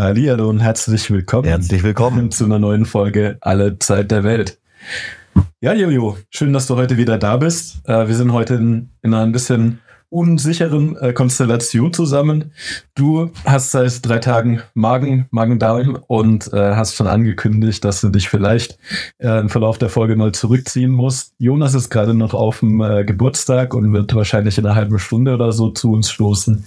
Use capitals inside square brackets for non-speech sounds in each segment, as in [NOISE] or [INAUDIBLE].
Hallo und herzlich willkommen. Herzlich willkommen [LAUGHS] zu einer neuen Folge Alle Zeit der Welt. Ja, Jojo, schön, dass du heute wieder da bist. Äh, wir sind heute in, in einer ein bisschen unsicheren äh, Konstellation zusammen. Du hast seit drei Tagen Magen, Magen-Darm und äh, hast schon angekündigt, dass du dich vielleicht im Verlauf der Folge mal zurückziehen musst. Jonas ist gerade noch auf dem Geburtstag und wird wahrscheinlich in einer halben Stunde oder so zu uns stoßen.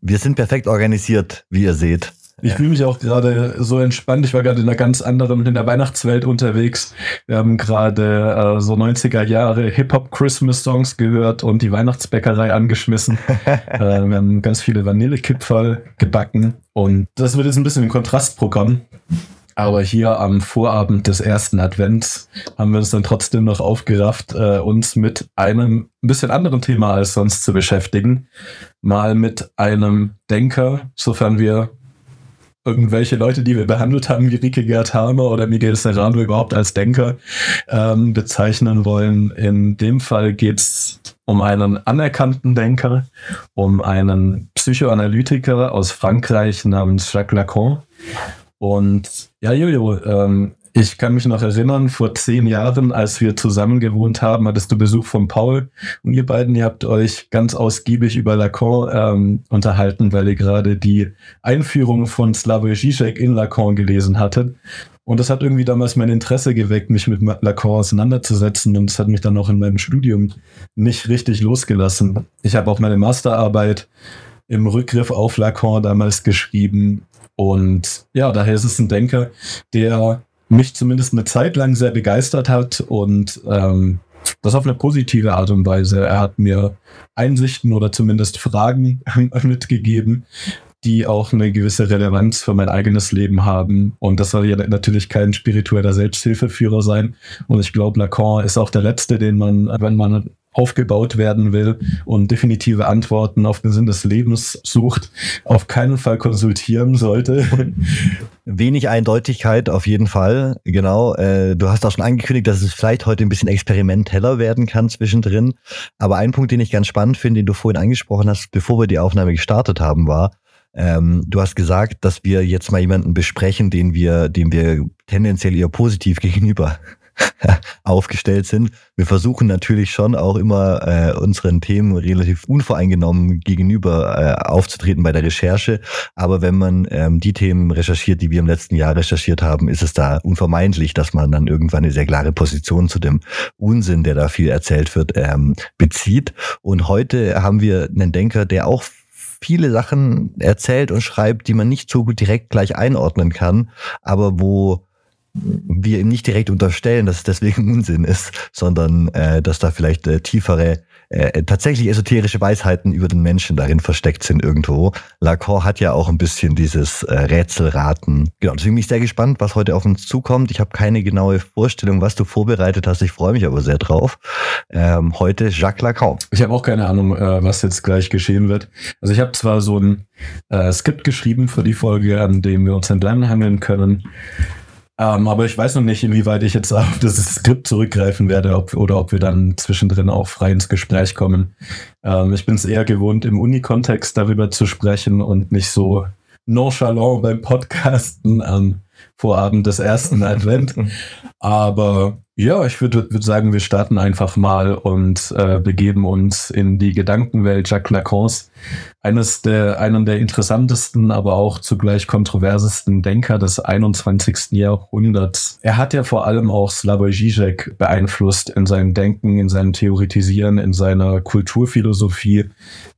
Wir sind perfekt organisiert, wie ihr seht. Ich fühle mich auch gerade so entspannt. Ich war gerade in einer ganz anderen, in der Weihnachtswelt unterwegs. Wir haben gerade äh, so 90er Jahre Hip-Hop-Christmas-Songs gehört und die Weihnachtsbäckerei angeschmissen. [LAUGHS] äh, wir haben ganz viele Vanillekipferl gebacken und das wird jetzt ein bisschen ein Kontrastprogramm. Aber hier am Vorabend des ersten Advents haben wir uns dann trotzdem noch aufgerafft, äh, uns mit einem ein bisschen anderen Thema als sonst zu beschäftigen. Mal mit einem Denker, sofern wir irgendwelche Leute, die wir behandelt haben, wie Rike Gerd Harmer oder Miguel Serrano überhaupt als Denker ähm, bezeichnen wollen. In dem Fall geht's um einen anerkannten Denker, um einen Psychoanalytiker aus Frankreich namens Jacques Lacan. Und ja, Jojo, ähm, ich kann mich noch erinnern, vor zehn Jahren, als wir zusammen gewohnt haben, hattest du Besuch von Paul und ihr beiden, ihr habt euch ganz ausgiebig über Lacan ähm, unterhalten, weil ihr gerade die Einführung von Slavoj Žižek in Lacan gelesen hattet. Und das hat irgendwie damals mein Interesse geweckt, mich mit Lacan auseinanderzusetzen. Und das hat mich dann auch in meinem Studium nicht richtig losgelassen. Ich habe auch meine Masterarbeit im Rückgriff auf Lacan damals geschrieben. Und ja, daher ist es ein Denker, der mich zumindest eine Zeit lang sehr begeistert hat und ähm, das auf eine positive Art und Weise. Er hat mir Einsichten oder zumindest Fragen [LAUGHS] mitgegeben, die auch eine gewisse Relevanz für mein eigenes Leben haben. Und das soll ja natürlich kein spiritueller Selbsthilfeführer sein. Und ich glaube, Lacan ist auch der Letzte, den man, wenn man aufgebaut werden will und definitive Antworten auf den Sinn des Lebens sucht, auf keinen Fall konsultieren sollte. [LAUGHS] Wenig Eindeutigkeit auf jeden Fall, genau. Äh, du hast auch schon angekündigt, dass es vielleicht heute ein bisschen experimenteller werden kann zwischendrin. Aber ein Punkt, den ich ganz spannend finde, den du vorhin angesprochen hast, bevor wir die Aufnahme gestartet haben, war, ähm, du hast gesagt, dass wir jetzt mal jemanden besprechen, den wir, dem wir tendenziell eher positiv [LAUGHS] gegenüber [LAUGHS] aufgestellt sind. Wir versuchen natürlich schon auch immer äh, unseren Themen relativ unvoreingenommen gegenüber äh, aufzutreten bei der Recherche. Aber wenn man ähm, die Themen recherchiert, die wir im letzten Jahr recherchiert haben, ist es da unvermeidlich, dass man dann irgendwann eine sehr klare Position zu dem Unsinn, der da viel erzählt wird, ähm, bezieht. Und heute haben wir einen Denker, der auch viele Sachen erzählt und schreibt, die man nicht so gut direkt gleich einordnen kann, aber wo wir ihm nicht direkt unterstellen, dass es deswegen Unsinn ist, sondern äh, dass da vielleicht äh, tiefere, äh, tatsächlich esoterische Weisheiten über den Menschen darin versteckt sind irgendwo. Lacan hat ja auch ein bisschen dieses äh, Rätselraten. Genau, deswegen bin ich sehr gespannt, was heute auf uns zukommt. Ich habe keine genaue Vorstellung, was du vorbereitet hast. Ich freue mich aber sehr drauf. Ähm, heute Jacques Lacan. Ich habe auch keine Ahnung, äh, was jetzt gleich geschehen wird. Also ich habe zwar so ein äh, Skript geschrieben für die Folge, an dem wir uns entlanghangeln können. Ähm, aber ich weiß noch nicht, inwieweit ich jetzt auf das Skript zurückgreifen werde ob, oder ob wir dann zwischendrin auch frei ins Gespräch kommen. Ähm, ich bin es eher gewohnt, im Uni-Kontext darüber zu sprechen und nicht so nonchalant beim Podcasten am Vorabend des ersten Advent. [LAUGHS] Aber ja, ich würde würd sagen, wir starten einfach mal und äh, begeben uns in die Gedankenwelt Jacques Lacans eines der, einen der interessantesten, aber auch zugleich kontroversesten Denker des 21. Jahrhunderts. Er hat ja vor allem auch Slavoj Žižek beeinflusst in seinem Denken, in seinem Theoretisieren, in seiner Kulturphilosophie,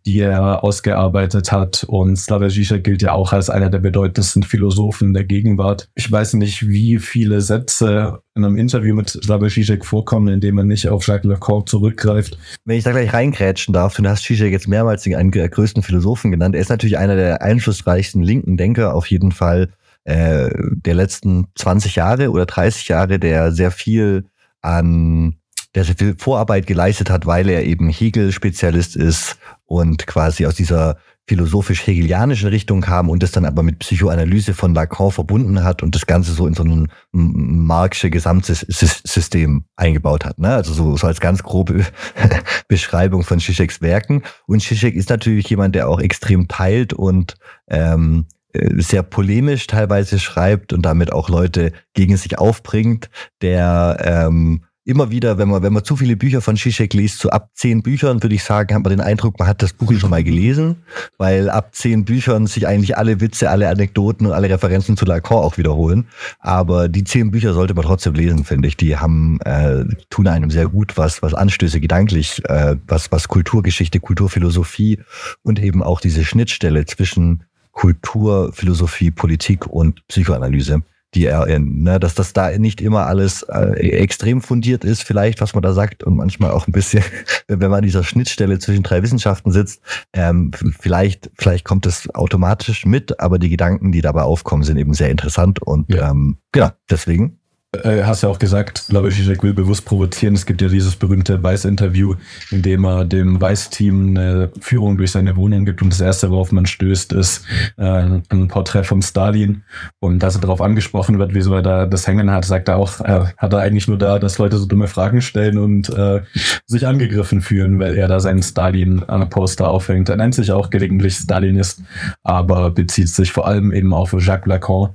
die er ausgearbeitet hat. Und Slavoj Žižek gilt ja auch als einer der bedeutendsten Philosophen der Gegenwart. Ich weiß nicht, wie viele Sätze in einem Interview mit Slavoj Žižek vorkommen, in dem er nicht auf Jacques Lacan zurückgreift. Wenn ich da gleich reingrätschen darf, du hast Žižek jetzt mehrmals einen der größten Philosophen genannt. Er ist natürlich einer der einflussreichsten linken Denker auf jeden Fall äh, der letzten 20 Jahre oder 30 Jahre, der sehr viel an der sehr viel Vorarbeit geleistet hat, weil er eben Hegel-Spezialist ist und quasi aus dieser philosophisch-hegelianischen Richtung kam und das dann aber mit Psychoanalyse von Lacan verbunden hat und das Ganze so in so ein marxische Gesamtsystem eingebaut hat. Ne? Also so, so als ganz grobe [LAUGHS] Beschreibung von Zizeks Werken. Und Zizek ist natürlich jemand, der auch extrem teilt und ähm, äh, sehr polemisch teilweise schreibt und damit auch Leute gegen sich aufbringt, der ähm, immer wieder, wenn man, wenn man zu viele Bücher von Zizek liest, so ab zehn Büchern, würde ich sagen, hat man den Eindruck, man hat das Buch schon mal gelesen, weil ab zehn Büchern sich eigentlich alle Witze, alle Anekdoten und alle Referenzen zu Lacan auch wiederholen. Aber die zehn Bücher sollte man trotzdem lesen, finde ich. Die haben, äh, tun einem sehr gut, was, was Anstöße gedanklich, äh, was, was Kulturgeschichte, Kulturphilosophie und eben auch diese Schnittstelle zwischen Kultur, Philosophie, Politik und Psychoanalyse die RN, ne? dass das da nicht immer alles äh, extrem fundiert ist, vielleicht, was man da sagt, und manchmal auch ein bisschen, [LAUGHS] wenn man an dieser Schnittstelle zwischen drei Wissenschaften sitzt, ähm, vielleicht, vielleicht kommt es automatisch mit, aber die Gedanken, die dabei aufkommen, sind eben sehr interessant und ja. ähm, genau, deswegen äh, hast ja auch gesagt, glaube ich, Zizek will bewusst provozieren. Es gibt ja dieses berühmte Weiß-Interview, in dem er dem Weiß-Team eine Führung durch seine Wohnung gibt und das erste, worauf man stößt, ist äh, ein Porträt von Stalin. Und dass er darauf angesprochen wird, wieso er da das Hängen hat, sagt er auch, äh, hat er eigentlich nur da, dass Leute so dumme Fragen stellen und äh, sich angegriffen fühlen, weil er da seinen Stalin-Poster aufhängt. Er nennt sich auch gelegentlich Stalinist, aber bezieht sich vor allem eben auf Jacques Lacan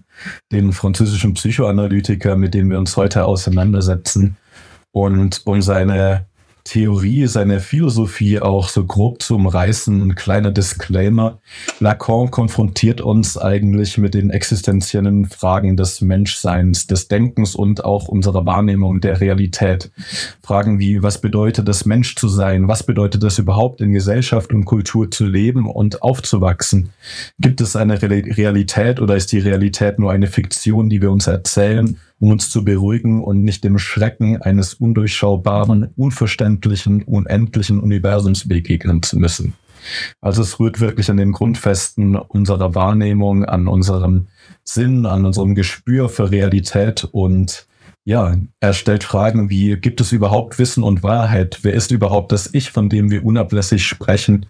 den französischen Psychoanalytiker, mit dem wir uns heute auseinandersetzen und um seine Theorie, seine Philosophie auch so grob zu umreißen. Ein kleiner Disclaimer. Lacan konfrontiert uns eigentlich mit den existenziellen Fragen des Menschseins, des Denkens und auch unserer Wahrnehmung der Realität. Fragen wie, was bedeutet es, Mensch zu sein? Was bedeutet es überhaupt, in Gesellschaft und Kultur zu leben und aufzuwachsen? Gibt es eine Realität oder ist die Realität nur eine Fiktion, die wir uns erzählen? Um uns zu beruhigen und nicht dem Schrecken eines undurchschaubaren, unverständlichen, unendlichen Universums begegnen zu müssen. Also es rührt wirklich an den Grundfesten unserer Wahrnehmung, an unserem Sinn, an unserem Gespür für Realität und ja, er stellt Fragen wie, gibt es überhaupt Wissen und Wahrheit? Wer ist überhaupt das Ich, von dem wir unablässig sprechen?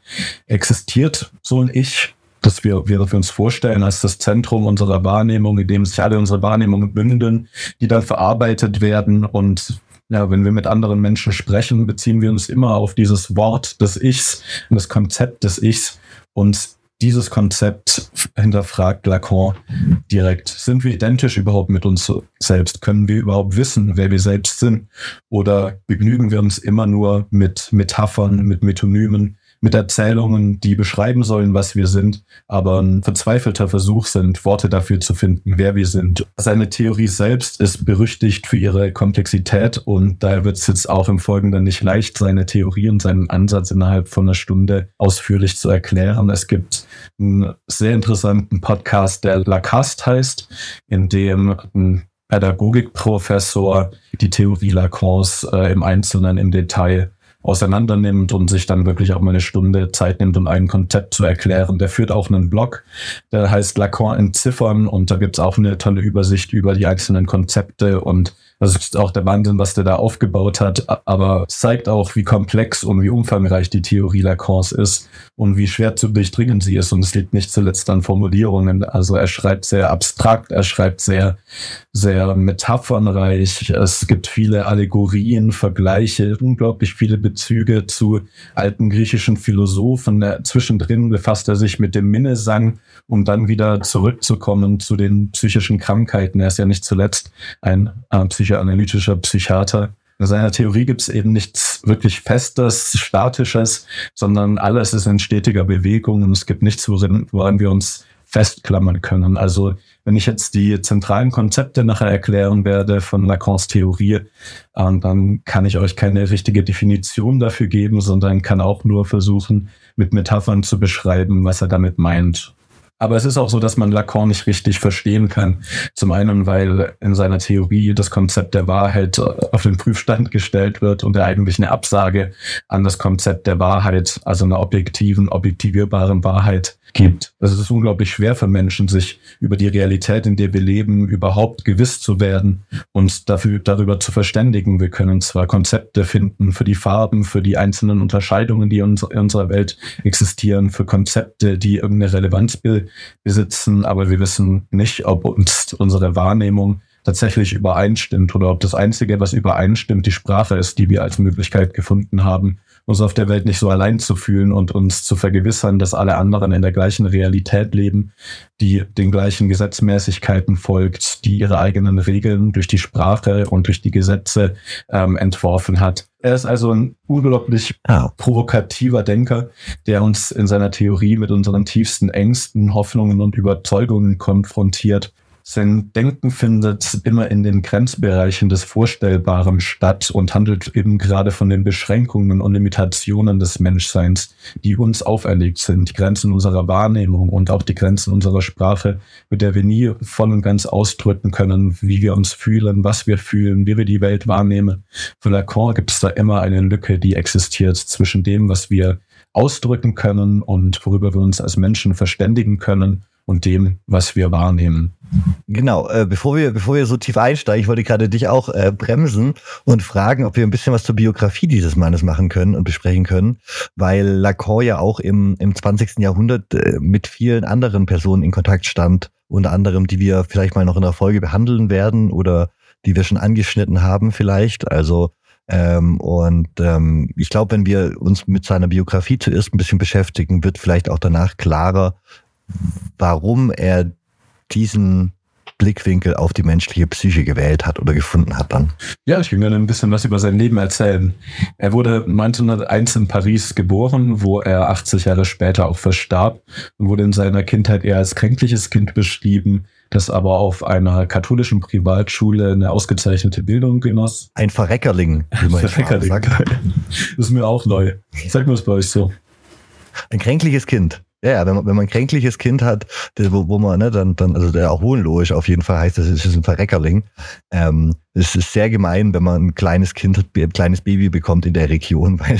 Existiert so ein Ich? Dass wir, wir uns vorstellen als das Zentrum unserer Wahrnehmung, in dem sich alle unsere Wahrnehmungen bündeln, die dann verarbeitet werden. Und ja, wenn wir mit anderen Menschen sprechen, beziehen wir uns immer auf dieses Wort des Ichs und das Konzept des Ichs. Und dieses Konzept hinterfragt Lacan direkt. Sind wir identisch überhaupt mit uns selbst? Können wir überhaupt wissen, wer wir selbst sind? Oder begnügen wir uns immer nur mit Metaphern, mit Metonymen, mit Erzählungen, die beschreiben sollen, was wir sind, aber ein verzweifelter Versuch sind, Worte dafür zu finden, wer wir sind. Seine Theorie selbst ist berüchtigt für ihre Komplexität und daher wird es jetzt auch im Folgenden nicht leicht, seine Theorie und seinen Ansatz innerhalb von einer Stunde ausführlich zu erklären. Es gibt einen sehr interessanten Podcast, der Lacaste heißt, in dem ein Pädagogikprofessor die Theorie Lacans äh, im Einzelnen im Detail auseinander nimmt und sich dann wirklich auch mal eine Stunde Zeit nimmt, um ein Konzept zu erklären. Der führt auch einen Blog, der heißt Lacan entziffern und da gibt's auch eine tolle Übersicht über die einzelnen Konzepte und das ist auch der Wahnsinn, was der da aufgebaut hat, aber zeigt auch, wie komplex und wie umfangreich die Theorie Lacans ist und wie schwer zu durchdringen sie ist. Und es liegt nicht zuletzt an Formulierungen. Also er schreibt sehr abstrakt, er schreibt sehr, sehr metaphernreich. Es gibt viele Allegorien, Vergleiche, unglaublich viele Bezüge zu alten griechischen Philosophen. Zwischendrin befasst er sich mit dem Minnesang, um dann wieder zurückzukommen zu den psychischen Krankheiten. Er ist ja nicht zuletzt ein äh, psychoanalytischer Psychiater. In seiner Theorie gibt es eben nichts wirklich Festes, Statisches, sondern alles ist in stetiger Bewegung und es gibt nichts, woran wir uns festklammern können. Also wenn ich jetzt die zentralen Konzepte nachher erklären werde von Lacans Theorie, äh, dann kann ich euch keine richtige Definition dafür geben, sondern kann auch nur versuchen, mit Metaphern zu beschreiben, was er damit meint. Aber es ist auch so, dass man Lacan nicht richtig verstehen kann. Zum einen, weil in seiner Theorie das Konzept der Wahrheit auf den Prüfstand gestellt wird und er eigentlich eine Absage an das Konzept der Wahrheit, also einer objektiven, objektivierbaren Wahrheit gibt. Es ist unglaublich schwer für Menschen, sich über die Realität, in der wir leben, überhaupt gewiss zu werden und dafür, darüber zu verständigen. Wir können zwar Konzepte finden für die Farben, für die einzelnen Unterscheidungen, die in unserer Welt existieren, für Konzepte, die irgendeine Relevanz besitzen, aber wir wissen nicht, ob uns unsere Wahrnehmung tatsächlich übereinstimmt oder ob das Einzige, was übereinstimmt, die Sprache ist, die wir als Möglichkeit gefunden haben, uns auf der Welt nicht so allein zu fühlen und uns zu vergewissern, dass alle anderen in der gleichen Realität leben, die den gleichen Gesetzmäßigkeiten folgt, die ihre eigenen Regeln durch die Sprache und durch die Gesetze ähm, entworfen hat. Er ist also ein unglaublich Ja. provokativer Denker, der uns in seiner Theorie mit unseren tiefsten Ängsten, Hoffnungen und Überzeugungen konfrontiert. Sein Denken findet immer in den Grenzbereichen des Vorstellbaren statt und handelt eben gerade von den Beschränkungen und Limitationen des Menschseins, die uns auferlegt sind, die Grenzen unserer Wahrnehmung und auch die Grenzen unserer Sprache, mit der wir nie voll und ganz ausdrücken können, wie wir uns fühlen, was wir fühlen, wie wir die Welt wahrnehmen. Für Lacan gibt es da immer eine Lücke, die existiert zwischen dem, was wir ausdrücken können und worüber wir uns als Menschen verständigen können und dem, was wir wahrnehmen. Genau, äh, bevor wir, bevor wir so tief einsteigen, ich wollte gerade dich auch äh, bremsen und fragen, ob wir ein bisschen was zur Biografie dieses Mannes machen können und besprechen können, weil Lacan ja auch im, im 20. Jahrhundert äh, mit vielen anderen Personen in Kontakt stand, unter anderem, die wir vielleicht mal noch in der Folge behandeln werden oder die wir schon angeschnitten haben vielleicht. Also ähm, und ähm, ich glaube, wenn wir uns mit seiner Biografie zuerst ein bisschen beschäftigen, wird vielleicht auch danach klarer, warum er diesen Blickwinkel auf die menschliche Psyche gewählt hat oder gefunden hat dann. Ja, ich will gerne ein bisschen was über sein Leben erzählen. Er wurde 1901 in Paris geboren, wo er 80 Jahre später auch verstarb und wurde in seiner Kindheit eher als kränkliches Kind beschrieben, das aber auf einer katholischen Privatschule eine ausgezeichnete Bildung genoss. Ein Verreckerling, wie man [LAUGHS] Verreckerling. sagt. Das [LAUGHS] ist mir auch neu. Sag mir es bei euch so. Ein kränkliches Kind. Ja, wenn man, wenn man ein kränkliches Kind hat, wo, wo man, ne, dann, dann, also der auch hohenlogisch auf jeden Fall heißt, das ist, das ist ein Verreckerling. Ähm, es ist sehr gemein, wenn man ein kleines Kind, ein kleines Baby bekommt in der Region, [LAUGHS] weil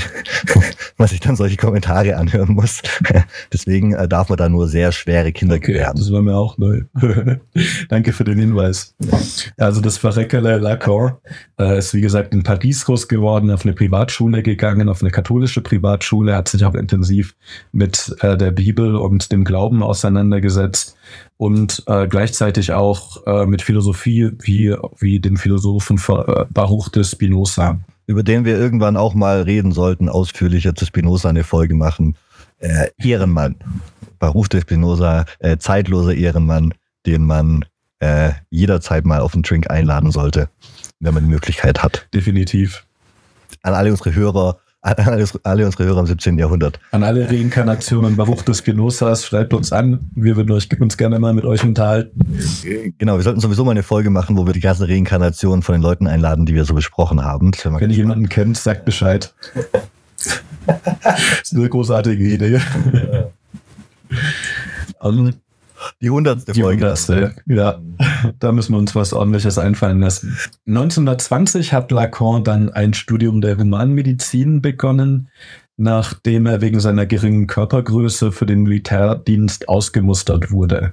man sich dann solche Kommentare anhören muss. [LAUGHS] Deswegen äh, darf man da nur sehr schwere Kinder Okay, gebären. das war mir auch neu. [LAUGHS] Danke für den Hinweis. Also das Verreckerle äh, ist wie gesagt in Paris groß geworden, auf eine Privatschule gegangen, auf eine katholische Privatschule, hat sich auch intensiv mit äh, der Bibel und dem Glauben auseinandergesetzt und äh, gleichzeitig auch äh, mit Philosophie wie, wie dem Philosophen äh, Baruch de Spinoza. über den wir irgendwann auch mal reden sollten, ausführlicher zu Spinoza eine Folge machen. Äh, Ehrenmann. Baruch de Spinoza, äh, zeitloser Ehrenmann, den man äh, jederzeit mal auf einen Drink einladen sollte, wenn man die Möglichkeit hat. Definitiv. An alle unsere Hörer, an alle, unsere Hörer im 17. Jahrhundert. An alle Reinkarnationen Baruch des Spinozas, schreibt uns an. Wir würden euch, uns gerne mal mit euch unterhalten. Genau, wir sollten sowieso mal eine Folge machen, wo wir die ganzen Reinkarnationen von den Leuten einladen, die wir so besprochen haben. Wenn ihr jemanden kennt, sagt Bescheid. [LAUGHS] das ist eine großartige Idee. Und die hundertste die Folge. hundertste, ja, da müssen wir uns was ordentliches einfallen lassen. 1920 hat Lacan dann ein Studium der Humanmedizin begonnen, nachdem er wegen seiner geringen Körpergröße für den Militärdienst ausgemustert wurde.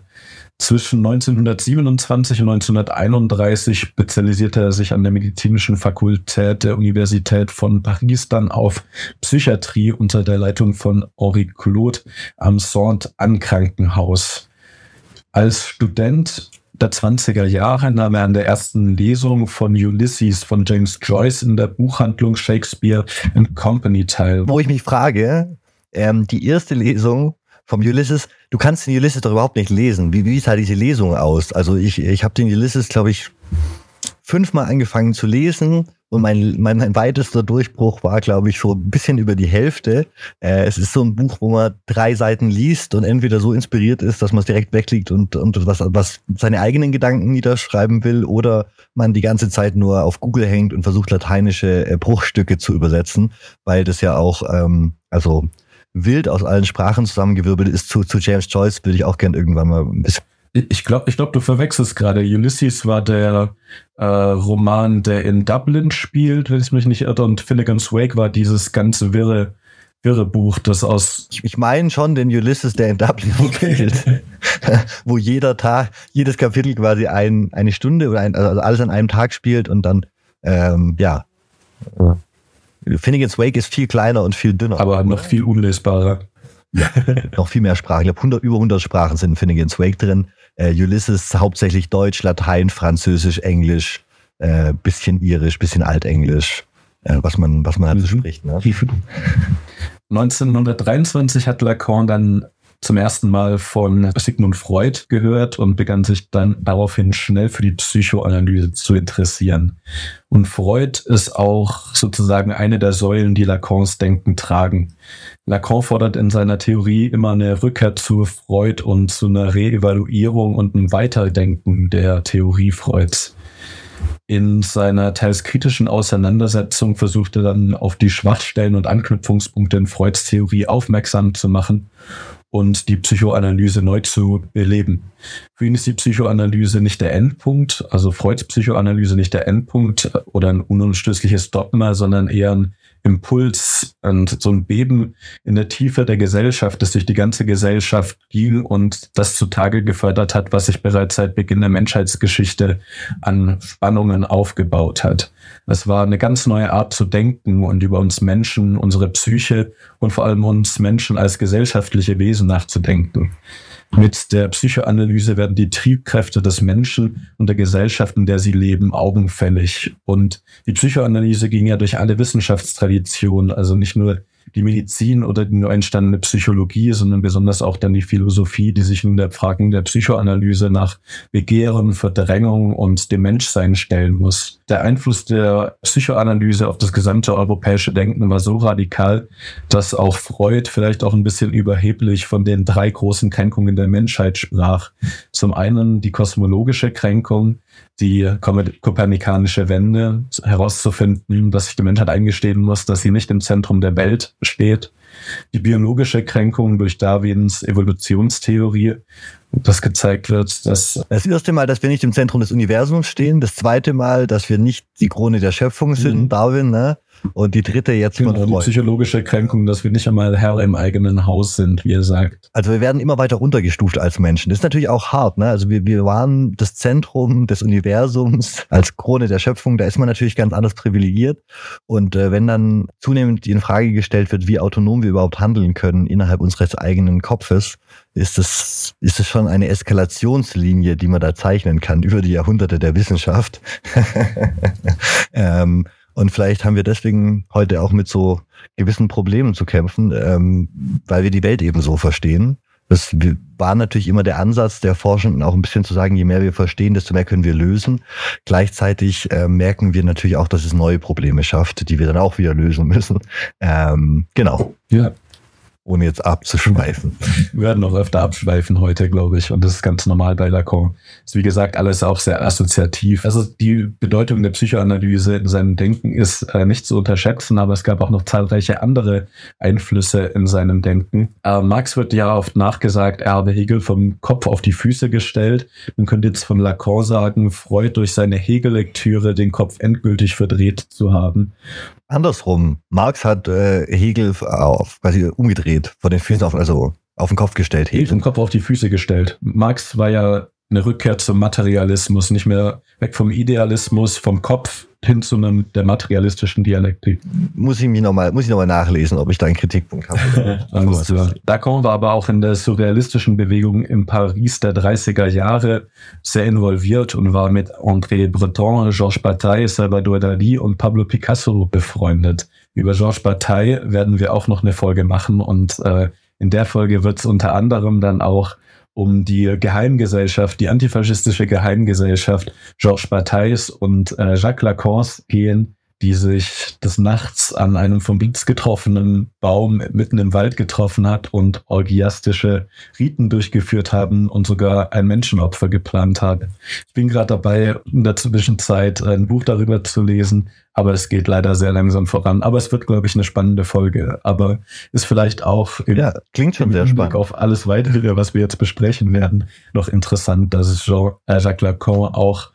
Zwischen 1927 und 1931 spezialisierte er sich an der medizinischen Fakultät der Universität von Paris dann auf Psychiatrie unter der Leitung von Henri Claude am Saint-Anne-Krankenhaus. Als Student der 20er Jahre nahm er an der ersten Lesung von Ulysses von James Joyce in der Buchhandlung Shakespeare and Company teil. Wo ich mich frage, ähm, die erste Lesung vom Ulysses, du kannst den Ulysses doch überhaupt nicht lesen. Wie, wie sah diese Lesung aus? Also ich, ich habe den Ulysses, glaube ich, fünfmal angefangen zu lesen und mein, mein, mein weitester Durchbruch war, glaube ich, so ein bisschen über die Hälfte. Äh, es ist so ein Buch, wo man drei Seiten liest und entweder so inspiriert ist, dass man es direkt weglegt und, und was, was seine eigenen Gedanken niederschreiben will oder man die ganze Zeit nur auf Google hängt und versucht, lateinische äh, Bruchstücke zu übersetzen, weil das ja auch, ähm, also wild aus allen Sprachen zusammengewirbelt ist. Zu, zu James Joyce würde ich auch gern irgendwann mal ein bisschen Ich glaube, ich glaub, du verwechselst gerade. Ulysses war der äh, Roman, der in Dublin spielt, wenn ich mich nicht irre, und Finnegan's Wake war dieses ganze wirre, wirre Buch, das aus Ich, ich meine schon den Ulysses, der in Dublin [LAUGHS] spielt, [LAUGHS] wo jeder Tag, jedes Kapitel quasi ein, eine Stunde oder ein, also alles an einem Tag spielt und dann, ähm, ja. Finnegan's Wake ist viel kleiner und viel dünner. aber noch viel unlesbarer. [LAUGHS] noch viel mehr Sprachen. Ich glaube, 100, über 100 Sprachen sind in Finnegan's Wake drin. Äh, Ulysses hauptsächlich Deutsch, Latein, Französisch, Englisch, äh, bisschen Irisch, bisschen Altenglisch, äh, was man, was man halt so mhm. spricht. Ne? 1923 [LAUGHS] hat Lacan dann zum ersten Mal von Sigmund Freud gehört und begann sich dann daraufhin schnell für die Psychoanalyse zu interessieren. Und Freud ist auch sozusagen eine der Säulen, die Lacans Denken tragen. Lacan fordert in seiner Theorie immer eine Rückkehr zu Freud und zu einer Reevaluierung und einem Weiterdenken der Theorie Freuds. In seiner teils kritischen Auseinandersetzung versuchte dann auf die Schwachstellen und Anknüpfungspunkte in Freuds Theorie aufmerksam zu machen und die Psychoanalyse neu zu beleben. Für ihn ist die Psychoanalyse nicht der Endpunkt, also Freuds Psychoanalyse nicht der Endpunkt oder ein unumstößliches Dogma, sondern eher ein Impuls und so ein Beben in der Tiefe der Gesellschaft, das durch die ganze Gesellschaft ging und das zutage gefördert hat, was sich bereits seit Beginn der Menschheitsgeschichte an Spannungen aufgebaut hat. Es war eine ganz neue Art zu denken und über uns Menschen, unsere Psyche und vor allem uns Menschen als gesellschaftliche Wesen nachzudenken. Mit der Psychoanalyse werden die Triebkräfte des Menschen und der Gesellschaft, in der sie leben, augenfällig. Und die Psychoanalyse ging ja durch alle Wissenschaftstraditionen, also nicht nur die Medizin oder die neu entstandene Psychologie, sondern besonders auch dann die Philosophie, die sich nun der Fragen der Psychoanalyse nach Begehren, Verdrängung und dem Menschsein stellen muss. Der Einfluss der Psychoanalyse auf das gesamte europäische Denken war so radikal, dass auch Freud vielleicht auch ein bisschen überheblich von den drei großen Kränkungen der Menschheit sprach. Zum einen die kosmologische Kränkung, die kopernikanische Wende herauszufinden, dass sich die Menschheit eingestehen muss, dass sie nicht im Zentrum der Welt steht. Die biologische Kränkung durch Darwins Evolutionstheorie, dass gezeigt wird, dass... Das erste Mal, dass wir nicht im Zentrum des Universums stehen. Das zweite Mal, dass wir nicht die Krone der Schöpfung sind, mhm. Darwin. Ne? Und die dritte jetzt genau, von Freud. Die psychologische Kränkung, dass wir nicht einmal Herr im eigenen Haus sind, wie er sagt. Also wir werden immer weiter runtergestuft als Menschen. Das ist natürlich auch hart. Ne? Also wir, wir waren das Zentrum des Universums als Krone der Schöpfung. Da ist man natürlich ganz anders privilegiert. Und äh, wenn dann zunehmend in Frage gestellt wird, wie autonom wir überhaupt handeln können innerhalb unseres eigenen Kopfes, ist es, ist es schon eine Eskalationslinie, die man da zeichnen kann über die Jahrhunderte der Wissenschaft. [LAUGHS] ähm, und vielleicht haben wir deswegen heute auch mit so gewissen Problemen zu kämpfen, ähm, weil wir die Welt eben so verstehen. Das war natürlich immer der Ansatz der Forschenden, auch ein bisschen zu sagen, je mehr wir verstehen, desto mehr können wir lösen. Gleichzeitig äh, merken wir natürlich auch, dass es neue Probleme schafft, die wir dann auch wieder lösen müssen. Ähm, genau. Ja, ohne jetzt abzuschweifen. Wir werden noch öfter abschweifen heute, glaube ich. Und das ist ganz normal bei Lacan. Ist wie gesagt alles auch sehr assoziativ. Also die Bedeutung der Psychoanalyse in seinem Denken ist äh, nicht zu unterschätzen, aber es gab auch noch zahlreiche andere Einflüsse in seinem Denken. Äh, Marx wird ja oft nachgesagt, er habe Hegel vom Kopf auf die Füße gestellt. Man könnte jetzt von Lacan sagen, Freud durch seine Hegel-Lektüre den Kopf endgültig verdreht zu haben. Andersrum. Marx hat äh, Hegel auf, quasi umgedreht, vor den Füßen auf, also auf den Kopf gestellt. Hegel. Vom Kopf auf die Füße gestellt. Marx war ja eine Rückkehr zum Materialismus, nicht mehr weg vom Idealismus, vom Kopf hin zu einem der materialistischen Dialektik. Muss ich mich nochmal, muss ich nochmal nachlesen, ob ich da einen Kritikpunkt habe. [LAUGHS] Alles klar. Lacan war aber auch in der surrealistischen Bewegung in Paris der 30er Jahre sehr involviert und war mit André Breton, Georges Bataille, Salvador Dali und Pablo Picasso befreundet. Über Georges Bataille werden wir auch noch eine Folge machen und äh, in der Folge wird es unter anderem dann auch um die Geheimgesellschaft, die antifaschistische Geheimgesellschaft Georges Batailles und äh, Jacques Lacans gehen, die sich des Nachts an einem vom Blitz getroffenen Baum mitten im Wald getroffen hat und orgiastische Riten durchgeführt haben und sogar ein Menschenopfer geplant hat. Ich bin gerade dabei, in der Zwischenzeit ein Buch darüber zu lesen, aber es geht leider sehr langsam voran. Aber es wird, glaube ich, eine spannende Folge. Aber ist vielleicht auch im, ja, klingt schon sehr spannend. auf alles weitere, was wir jetzt besprechen werden, noch interessant, dass es Jean, äh, Jacques Lacan auch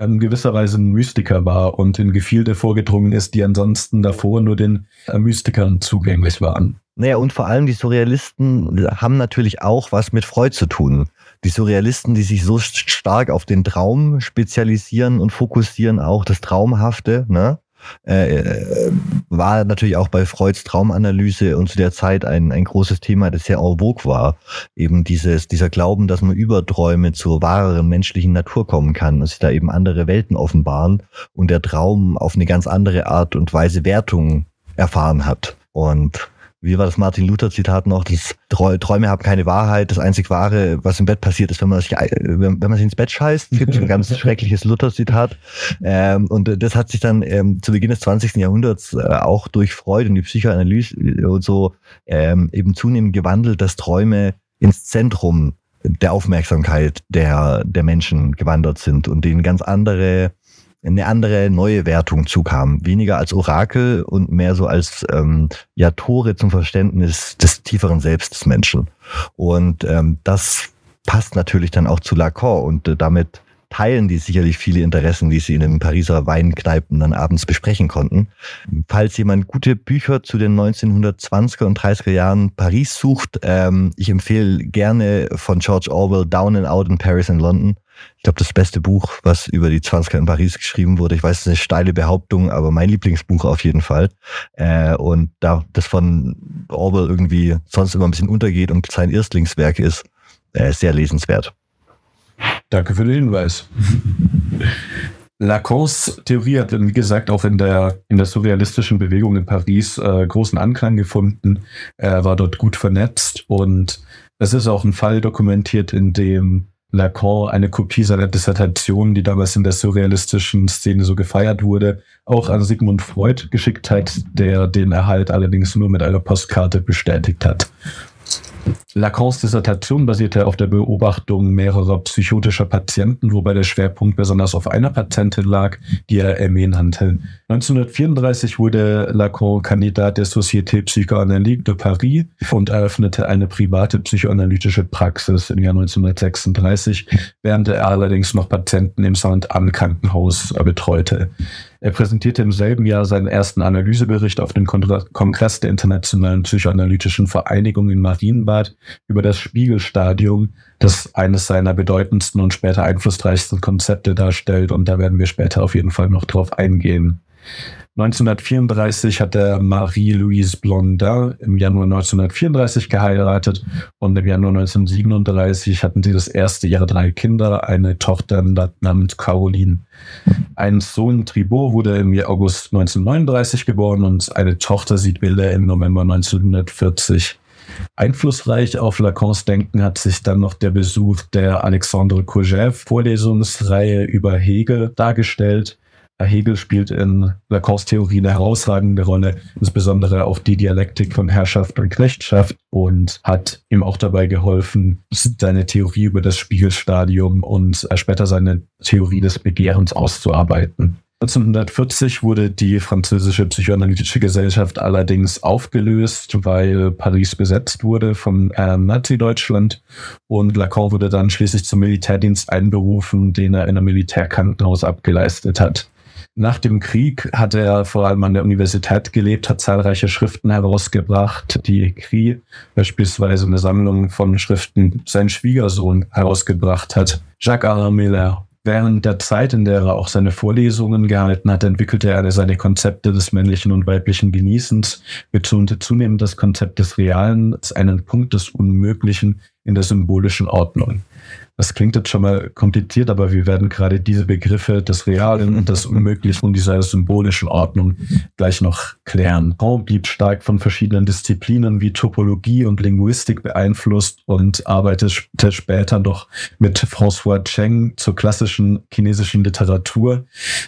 in gewisser Weise ein Mystiker war und in Gefilde vorgedrungen ist, die ansonsten davor nur den äh, Mystikern zugänglich waren. Naja, und vor allem die Surrealisten haben natürlich auch was mit Freud zu tun. Die Surrealisten, die sich so stark auf den Traum spezialisieren und fokussieren, auch das Traumhafte, ne? Äh, war natürlich auch bei Freuds Traumanalyse und zu der Zeit ein, ein großes Thema, das sehr en vogue war. Eben dieses, dieser Glauben, dass man über Träume zur wahreren menschlichen Natur kommen kann, dass sich da eben andere Welten offenbaren und der Traum auf eine ganz andere Art und Weise Wertung erfahren hat. Und wie war das Martin Luther Zitat noch? Das Träume haben keine Wahrheit. Das einzig Wahre, was im Bett passiert, ist, wenn man sich, wenn, man sich ins Bett scheißt. Es gibt ein ganz [LAUGHS] schreckliches Luther Zitat. Ähm, und das hat sich dann ähm, zu Beginn des 20. Jahrhunderts äh, auch durch Freud und die Psychoanalyse und so ähm, eben zunehmend gewandelt, dass Träume ins Zentrum der Aufmerksamkeit der, der Menschen gewandert sind und denen ganz andere eine andere neue Wertung zukam. Weniger als Orakel und mehr so als ähm, ja, Tore zum Verständnis des tieferen Selbst des Menschen. Und ähm, das passt natürlich dann auch zu Lacan und äh, damit teilen die sicherlich viele Interessen, die sie in den Pariser Weinkneipen dann abends besprechen konnten. Falls jemand gute Bücher zu den 1920er und 30er Jahren Paris sucht, ähm, ich empfehle gerne von George Orwell Down and Out in Paris and London. Ich glaube, das beste Buch, was über die 20er in Paris geschrieben wurde. Ich weiß, es ist eine steile Behauptung, aber mein Lieblingsbuch auf jeden Fall. Äh, und da das von Orwell irgendwie sonst immer ein bisschen untergeht und sein Erstlingswerk ist, äh, sehr lesenswert. Danke für den Hinweis. [LAUGHS] Lacans Theorie hat, wie gesagt, auch in der, in der surrealistischen Bewegung in Paris äh, großen Anklang gefunden. Er war dort gut vernetzt und es ist auch ein Fall dokumentiert, in dem Lacan eine Kopie seiner Dissertation, die damals in der surrealistischen Szene so gefeiert wurde, auch an Sigmund Freud geschickt hat, der den Erhalt allerdings nur mit einer Postkarte bestätigt hat. Lacans Dissertation basierte auf der Beobachtung mehrerer psychotischer Patienten, wobei der Schwerpunkt besonders auf einer Patientin lag, die er Aimé nannte. 1934 wurde Lacan Kandidat der Société Psychoanalytique de Paris und eröffnete eine private psychoanalytische Praxis im Jahr 1936, während er allerdings noch Patienten im Saint-Anne Krankenhaus betreute. Er präsentierte im selben Jahr seinen ersten Analysebericht auf den Kongress der Internationalen Psychoanalytischen Vereinigung in Marienbad über das Spiegelstadium, das eines seiner bedeutendsten und später einflussreichsten Konzepte darstellt. Und da werden wir später auf jeden Fall noch drauf eingehen. 1934 hat er Marie-Louise Blondin im Januar 1934 geheiratet und im Januar 1937 hatten sie das erste ihrer drei Kinder, eine Tochter namens Caroline. Ein Sohn Tribot wurde im August 1939 geboren und eine Tochter sieht Bilder im November 1940. Einflussreich auf Lacans Denken hat sich dann noch der Besuch der Alexandre Kojève Vorlesungsreihe über Hegel dargestellt. Hegel spielt in Lacans Theorie eine herausragende Rolle, insbesondere auf die Dialektik von Herrschaft und Knechtschaft und hat ihm auch dabei geholfen, seine Theorie über das Spiegelstadium und später seine Theorie des Begehrens auszuarbeiten. 1940 wurde die französische psychoanalytische Gesellschaft allerdings aufgelöst, weil Paris besetzt wurde vom äh, Nazi-Deutschland und Lacan wurde dann schließlich zum Militärdienst einberufen, den er in einem Militärkrankenhaus abgeleistet hat. Nach dem Krieg hat er vor allem an der Universität gelebt, hat zahlreiche Schriften herausgebracht, die Écrit, beispielsweise eine Sammlung von Schriften, sein Schwiegersohn herausgebracht hat, Jacques Alain Miller. Während der Zeit, in der er auch seine Vorlesungen gehalten hat, entwickelte er seine Konzepte des männlichen und weiblichen Genießens, betonte zunehmend das Konzept des Realen als einen Punkt des Unmöglichen in der symbolischen Ordnung. Das klingt jetzt schon mal kompliziert, aber wir werden gerade diese Begriffe des Realen und des Unmöglichen und dieser symbolischen Ordnung gleich noch klären. Caen blieb stark von verschiedenen Disziplinen wie Topologie und Linguistik beeinflusst und arbeitete später noch mit François Cheng zur klassischen chinesischen Literatur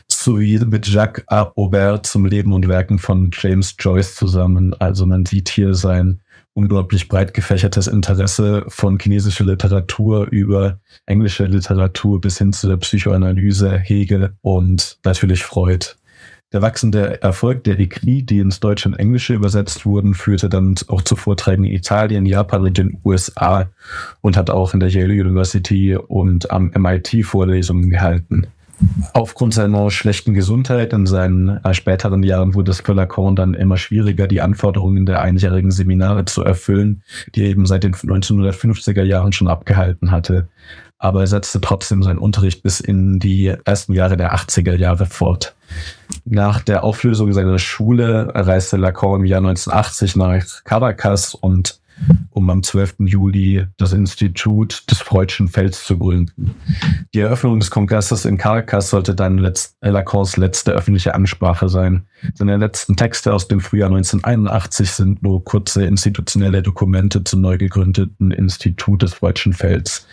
sowie mit Jacques Aubert zum Leben und Werken von James Joyce zusammen. Also man sieht hier sein unglaublich breit gefächertes Interesse von chinesischer Literatur über englische Literatur bis hin zu der Psychoanalyse, Hegel und natürlich Freud. Der wachsende Erfolg der Écrit, die ins Deutsche und Englische übersetzt wurden, führte dann auch zu Vorträgen in Italien, Japan und den USA und hat auch in der Yale University und am MIT Vorlesungen gehalten. Aufgrund seiner schlechten Gesundheit in seinen äh, späteren Jahren wurde es für Lacan dann immer schwieriger, die Anforderungen der einjährigen Seminare zu erfüllen, die er eben seit den 1950er Jahren schon abgehalten hatte. Aber er setzte trotzdem seinen Unterricht bis in die ersten Jahre der 80er Jahre fort. Nach der Auflösung seiner Schule reiste Lacan im Jahr 1980 nach Caracas und um am 12. Juli das Institut des Freudschen Felds zu gründen. Die Eröffnung des Kongresses in Caracas sollte dann letzt, Lacans letzte öffentliche Ansprache sein. Seine letzten Texte aus dem Frühjahr 1981 sind nur kurze institutionelle Dokumente zum neu gegründeten Institut des Freudschen Felds.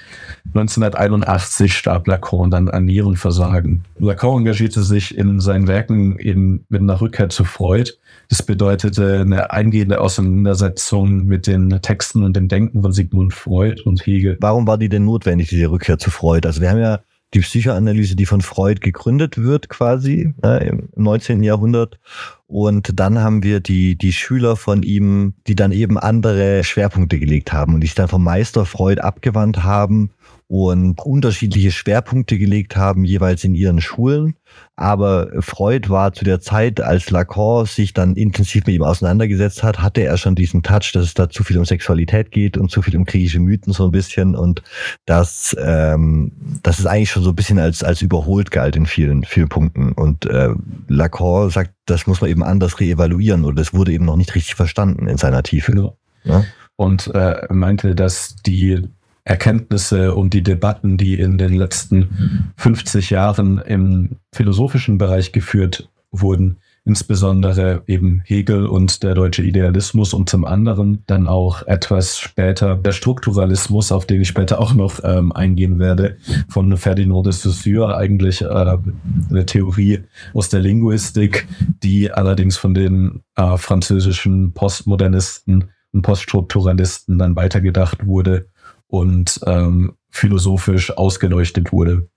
1981 starb Lacan dann an Nierenversagen. Lacan engagierte sich in seinen Werken eben mit einer Rückkehr zu Freud. Das bedeutete eine eingehende Auseinandersetzung mit den Texten und dem Denken von Sigmund Freud und Hegel. Warum war die denn notwendig, diese Rückkehr zu Freud? Also wir haben ja die Psychoanalyse, die von Freud gegründet wird, quasi äh, im 19. Jahrhundert. Und dann haben wir die, die Schüler von ihm, die dann eben andere Schwerpunkte gelegt haben und die sich dann vom Meister Freud abgewandt haben und unterschiedliche Schwerpunkte gelegt haben, jeweils in ihren Schulen. Aber Freud war zu der Zeit, als Lacan sich dann intensiv mit ihm auseinandergesetzt hat, hatte er schon diesen Touch, dass es da zu viel um Sexualität geht und zu viel um griechische Mythen so ein bisschen und dass, ähm, dass es eigentlich schon so ein bisschen als, als überholt galt in vielen, vielen Punkten. Und äh, Lacan sagt, das muss man eben anders reevaluieren oder das wurde eben noch nicht richtig verstanden in seiner Tiefe. Ja. Ja? Und äh, meinte, dass die Erkenntnisse und die Debatten, die in den letzten 50 Jahren im philosophischen Bereich geführt wurden, insbesondere eben Hegel und der deutsche Idealismus und zum anderen dann auch etwas später der Strukturalismus, auf den ich später auch noch ähm, eingehen werde, von Ferdinand de Saussure, eigentlich äh, eine Theorie aus der Linguistik, die allerdings von den äh, französischen Postmodernisten und Poststrukturalisten dann weitergedacht wurde und ähm, philosophisch ausgeleuchtet wurde.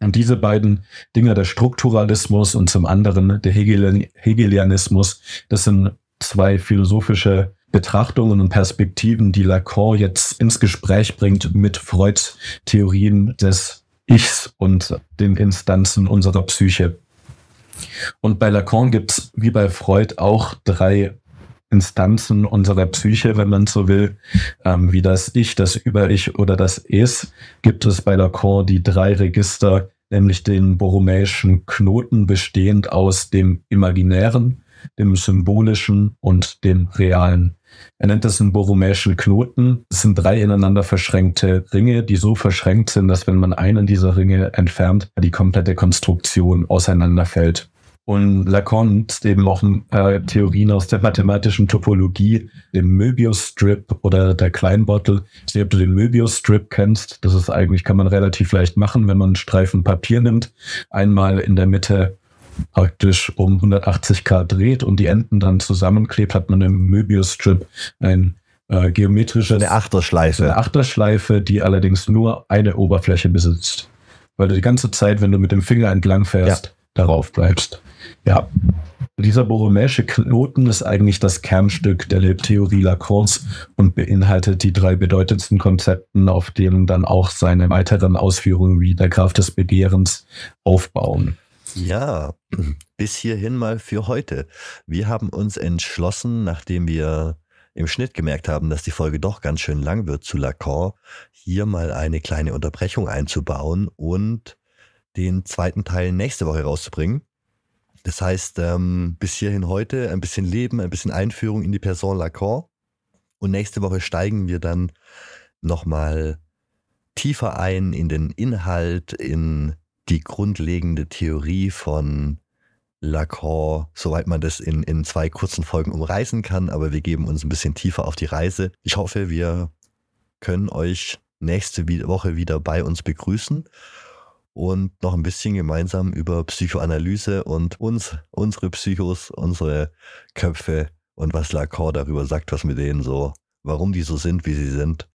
Und diese beiden Dinge, der Strukturalismus und zum anderen der Hegelian Hegelianismus, das sind zwei philosophische Betrachtungen und Perspektiven, die Lacan jetzt ins Gespräch bringt mit Freuds Theorien des Ichs und den Instanzen unserer Psyche. Und bei Lacan gibt es wie bei Freud auch drei Instanzen unserer Psyche, wenn man so will, ähm, wie das Ich, das Über-Ich oder das Es, gibt es bei Lacan die drei Register, nämlich den borromäischen Knoten bestehend aus dem Imaginären, dem Symbolischen und dem Realen. Er nennt das einen borromäischen Knoten. Es sind drei ineinander verschränkte Ringe, die so verschränkt sind, dass wenn man einen dieser Ringe entfernt, die komplette Konstruktion auseinanderfällt. Und Lacan nutzt eben auch äh, Theorien aus der mathematischen Topologie, dem Möbius-Strip oder der Kleinbottle. Ich weiß nicht, ob du den Möbius-Strip kennst. Das ist eigentlich, kann man relativ leicht machen, wenn man einen Streifen Papier nimmt, einmal in der Mitte praktisch um 180 Grad dreht und die Enden dann zusammenklebt, hat man im Möbius-Strip ein äh, geometrisches... Eine Achterschleife. Eine Achterschleife, die allerdings nur eine Oberfläche besitzt. Weil du die ganze Zeit, wenn du mit dem Finger entlang fährst, ja. Darauf bleibst. Ja, dieser borromäische Knoten ist eigentlich das Kernstück der Lebtheorie Lacans und beinhaltet die drei bedeutendsten Konzepten, auf denen dann auch seine weiteren Ausführungen wie der Kraft des Begehrens aufbauen. Ja, bis hierhin mal für heute. Wir haben uns entschlossen, nachdem wir im Schnitt gemerkt haben, dass die Folge doch ganz schön lang wird zu Lacan, hier mal eine kleine Unterbrechung einzubauen und den zweiten Teil nächste Woche rauszubringen. Das heißt, ähm, bis hierhin heute ein bisschen Leben, ein bisschen Einführung in die Person Lacan. Und nächste Woche steigen wir dann nochmal tiefer ein in den Inhalt, in die grundlegende Theorie von Lacan, soweit man das in, in zwei kurzen Folgen umreißen kann. Aber wir geben uns ein bisschen tiefer auf die Reise. Ich hoffe, wir können euch nächste Woche wieder bei uns begrüßen und noch ein bisschen gemeinsam über Psychoanalyse und uns, unsere Psychos, unsere Köpfe und was Lacan darüber sagt, was mit denen so, warum die so sind, wie sie sind.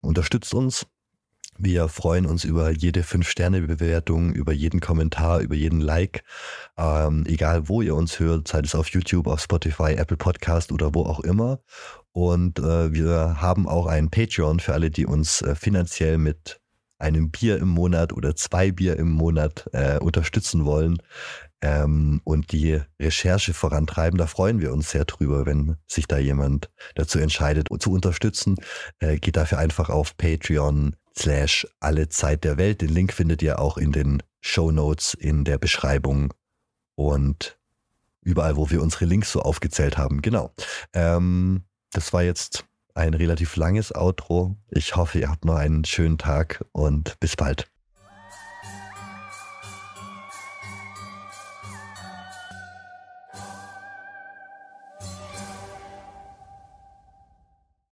Unterstützt uns. Wir freuen uns über jede 5-Sterne-Bewertung, über jeden Kommentar, über jeden Like. Ähm, egal wo ihr uns hört, sei es auf YouTube, auf Spotify, Apple Podcast oder wo auch immer. Und äh, wir haben auch einen Patreon für alle, die uns äh, finanziell mit einem Bier im Monat oder zwei Bier im Monat äh, unterstützen wollen ähm, und die Recherche vorantreiben. Da freuen wir uns sehr drüber, wenn sich da jemand dazu entscheidet, zu unterstützen. Äh, geht dafür einfach auf Patreon slash alle Zeit der Welt. Den Link findet ihr auch in den Show Notes in der Beschreibung und überall, wo wir unsere Links so aufgezählt haben. Genau. Ähm, das war jetzt ein relativ langes Outro. Ich hoffe, ihr habt noch einen schönen Tag und bis bald.